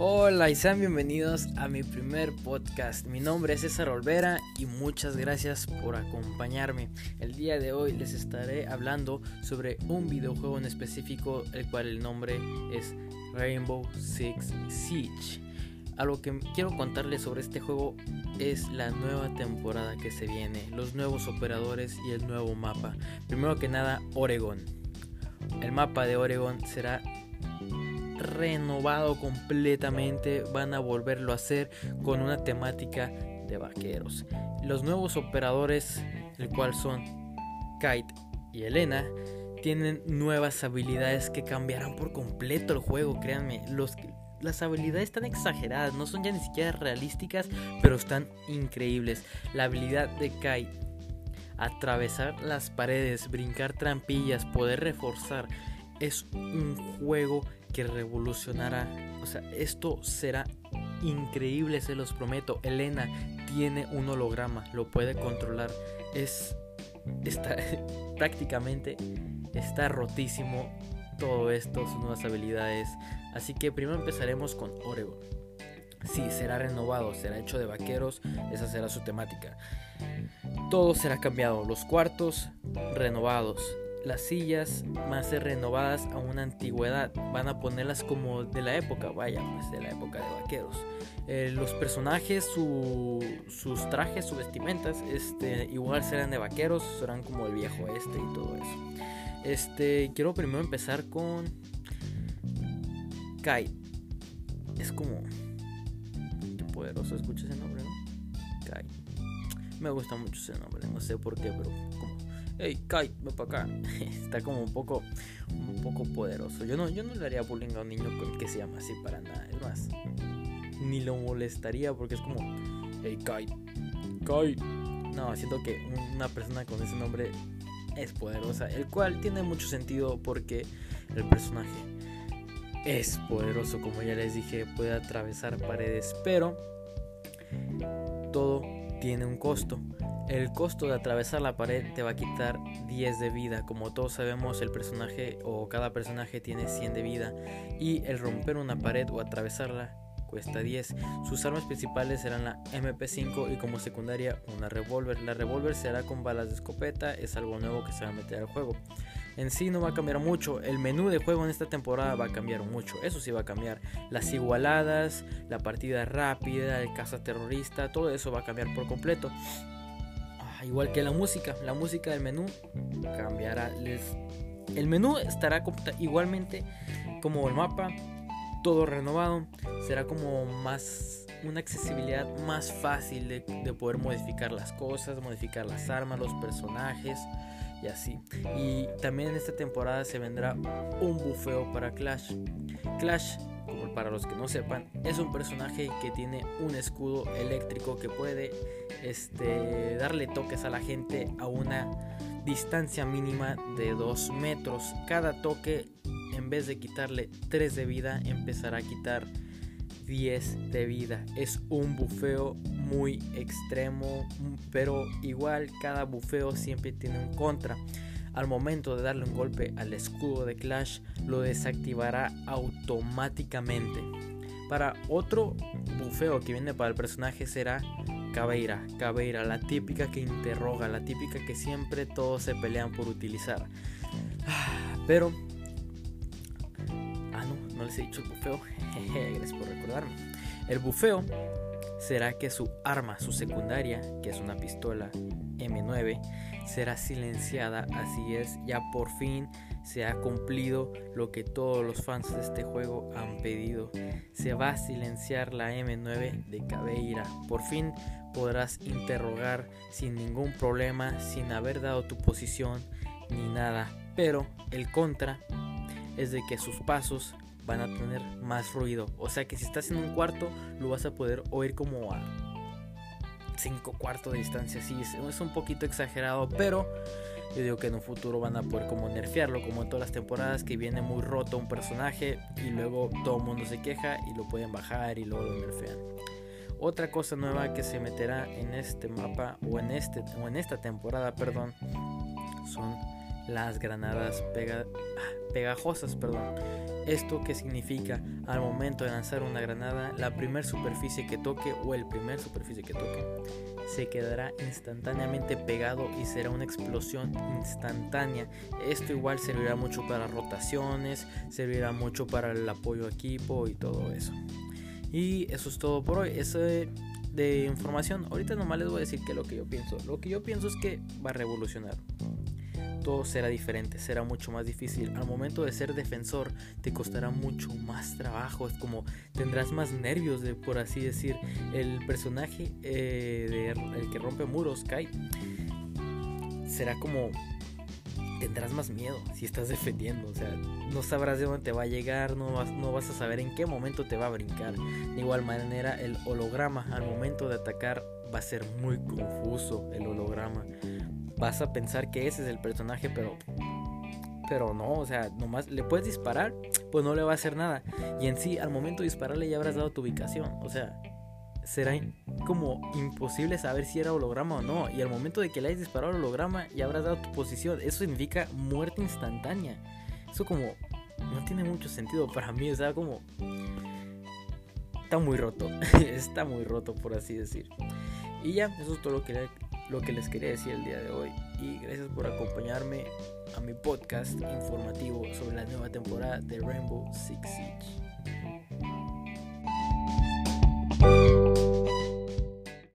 Hola y sean bienvenidos a mi primer podcast. Mi nombre es César Olvera y muchas gracias por acompañarme. El día de hoy les estaré hablando sobre un videojuego en específico, el cual el nombre es Rainbow Six Siege. Algo que quiero contarles sobre este juego es la nueva temporada que se viene, los nuevos operadores y el nuevo mapa. Primero que nada, Oregon. El mapa de Oregon será renovado completamente, van a volverlo a hacer con una temática de vaqueros. Los nuevos operadores, el cual son Kite y Elena, tienen nuevas habilidades que cambiarán por completo el juego, créanme. Las habilidades están exageradas, no son ya ni siquiera realísticas, pero están increíbles. La habilidad de Kite, atravesar las paredes, brincar trampillas, poder reforzar, es un juego que revolucionará. O sea, esto será increíble, se los prometo. Elena tiene un holograma, lo puede controlar. Es está prácticamente está rotísimo todo esto, sus nuevas habilidades. Así que primero empezaremos con Oregon. Sí, será renovado, será hecho de vaqueros, esa será su temática. Todo será cambiado, los cuartos renovados, las sillas van a ser renovadas a una antigüedad, van a ponerlas como de la época, vaya, pues de la época de vaqueros. Eh, los personajes, sus trajes, sus vestimentas, este, igual serán de vaqueros, serán como el viejo este y todo eso. Este, quiero primero empezar con Kai. Es como qué poderoso, escucha ese nombre, ¿no? Kai. Me gusta mucho ese nombre, no sé por qué, pero hey, Kai, ven para acá. Está como un poco, un poco poderoso. Yo no, yo no le haría bullying a un niño que se llama así para nada. Es más, ni lo molestaría porque es como, hey, Kai, Kai. No, siento que una persona con ese nombre es poderosa, el cual tiene mucho sentido porque el personaje es poderoso, como ya les dije, puede atravesar paredes, pero todo tiene un costo. El costo de atravesar la pared te va a quitar 10 de vida. Como todos sabemos, el personaje o cada personaje tiene 100 de vida. Y el romper una pared o atravesarla cuesta 10. Sus armas principales serán la MP5 y como secundaria una revólver. La revólver será con balas de escopeta, es algo nuevo que se va a meter al juego. En sí no va a cambiar mucho, el menú de juego en esta temporada va a cambiar mucho, eso sí va a cambiar. Las igualadas, la partida rápida, el caza terrorista, todo eso va a cambiar por completo. Ah, igual que la música, la música del menú cambiará. Les... El menú estará igualmente como el mapa, todo renovado. Será como más una accesibilidad más fácil de, de, poder modificar las cosas, modificar las armas, los personajes y así. Y también en esta temporada se vendrá un bufeo para Clash. Clash para los que no sepan, es un personaje que tiene un escudo eléctrico que puede este, darle toques a la gente a una distancia mínima de 2 metros. Cada toque, en vez de quitarle 3 de vida, empezará a quitar 10 de vida. Es un bufeo muy extremo, pero igual cada bufeo siempre tiene un contra. Al momento de darle un golpe al escudo de Clash, lo desactivará automáticamente. Para otro bufeo que viene para el personaje será Caveira. Caveira, la típica que interroga, la típica que siempre todos se pelean por utilizar. Ah, pero... Ah, no, no les he dicho el bufeo. Gracias por recordarme. El bufeo será que su arma, su secundaria, que es una pistola M9, será silenciada. Así es, ya por fin se ha cumplido lo que todos los fans de este juego han pedido. Se va a silenciar la M9 de Caveira. Por fin podrás interrogar sin ningún problema, sin haber dado tu posición ni nada. Pero el contra es de que sus pasos van a tener más ruido. O sea que si estás en un cuarto, lo vas a poder oír como a 5 cuartos de distancia. Sí, es un poquito exagerado, pero yo digo que en un futuro van a poder como nerfearlo, como en todas las temporadas, que viene muy roto un personaje y luego todo el mundo se queja y lo pueden bajar y luego lo nerfean. Otra cosa nueva que se meterá en este mapa o en, este, o en esta temporada, perdón, son las granadas pega, pegajosas, perdón. ¿Esto qué significa? Al momento de lanzar una granada, la primer superficie que toque o el primer superficie que toque se quedará instantáneamente pegado y será una explosión instantánea. Esto igual servirá mucho para rotaciones, servirá mucho para el apoyo a equipo y todo eso. Y eso es todo por hoy. Eso de información. Ahorita nomás les voy a decir que lo que yo pienso. Lo que yo pienso es que va a revolucionar todo será diferente, será mucho más difícil. Al momento de ser defensor te costará mucho más trabajo, es como tendrás más nervios, de, por así decir. El personaje eh, de el que rompe muros, Kai, será como tendrás más miedo si estás defendiendo, o sea, no sabrás de dónde te va a llegar, no vas, no vas a saber en qué momento te va a brincar. De igual manera, el holograma al momento de atacar va a ser muy confuso el holograma vas a pensar que ese es el personaje, pero pero no, o sea, nomás le puedes disparar, pues no le va a hacer nada. Y en sí, al momento de dispararle ya habrás dado tu ubicación. O sea, será como imposible saber si era holograma o no. Y al momento de que le hayas disparado al holograma, ya habrás dado tu posición. Eso significa muerte instantánea. Eso como no tiene mucho sentido para mí. O sea, como... Está muy roto. Está muy roto, por así decir. Y ya, eso es todo lo que lo que les quería decir el día de hoy y gracias por acompañarme a mi podcast informativo sobre la nueva temporada de Rainbow Six Siege.